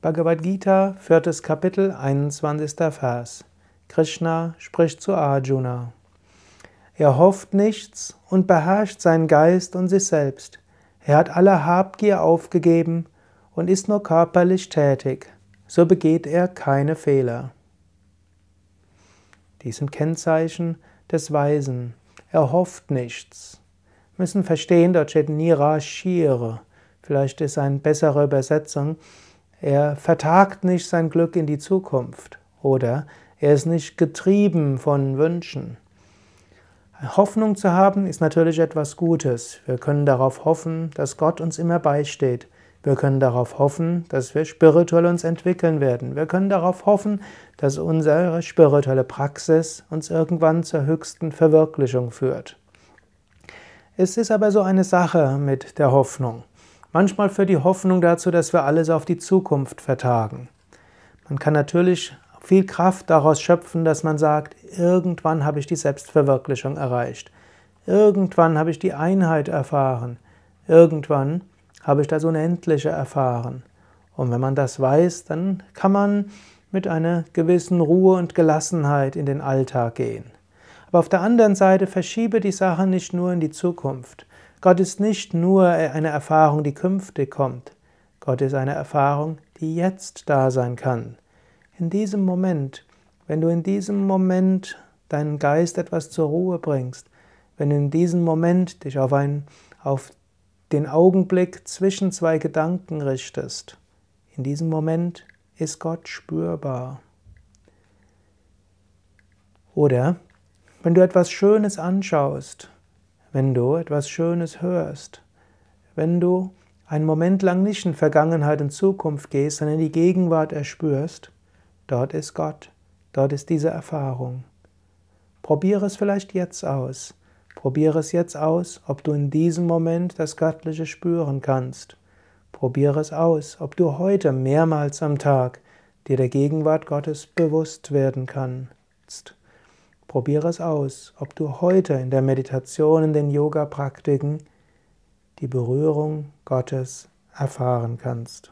Bhagavad Gita, viertes Kapitel, 21. Vers. Krishna spricht zu Arjuna. Er hofft nichts und beherrscht seinen Geist und sich selbst. Er hat alle Habgier aufgegeben und ist nur körperlich tätig. So begeht er keine Fehler. Dies sind Kennzeichen des Weisen. Er hofft nichts. Wir müssen verstehen, dort steht Nirashire. Vielleicht ist eine bessere Übersetzung. Er vertagt nicht sein Glück in die Zukunft oder er ist nicht getrieben von Wünschen. Hoffnung zu haben ist natürlich etwas Gutes. Wir können darauf hoffen, dass Gott uns immer beisteht. Wir können darauf hoffen, dass wir spirituell uns entwickeln werden. Wir können darauf hoffen, dass unsere spirituelle Praxis uns irgendwann zur höchsten Verwirklichung führt. Es ist aber so eine Sache mit der Hoffnung. Manchmal führt die Hoffnung dazu, dass wir alles auf die Zukunft vertagen. Man kann natürlich viel Kraft daraus schöpfen, dass man sagt, irgendwann habe ich die Selbstverwirklichung erreicht. Irgendwann habe ich die Einheit erfahren. Irgendwann habe ich das Unendliche erfahren. Und wenn man das weiß, dann kann man mit einer gewissen Ruhe und Gelassenheit in den Alltag gehen. Aber auf der anderen Seite verschiebe die Sache nicht nur in die Zukunft. Gott ist nicht nur eine Erfahrung, die künftig kommt. Gott ist eine Erfahrung, die jetzt da sein kann. In diesem Moment, wenn du in diesem Moment deinen Geist etwas zur Ruhe bringst, wenn du in diesem Moment dich auf, ein, auf den Augenblick zwischen zwei Gedanken richtest, in diesem Moment ist Gott spürbar. Oder wenn du etwas Schönes anschaust, wenn du etwas Schönes hörst, wenn du einen Moment lang nicht in Vergangenheit und Zukunft gehst, sondern die Gegenwart erspürst, dort ist Gott, dort ist diese Erfahrung. Probiere es vielleicht jetzt aus. Probiere es jetzt aus, ob du in diesem Moment das Göttliche spüren kannst. Probiere es aus, ob du heute mehrmals am Tag dir der Gegenwart Gottes bewusst werden kannst. Probiere es aus, ob du heute in der Meditation, in den Yoga-Praktiken die Berührung Gottes erfahren kannst.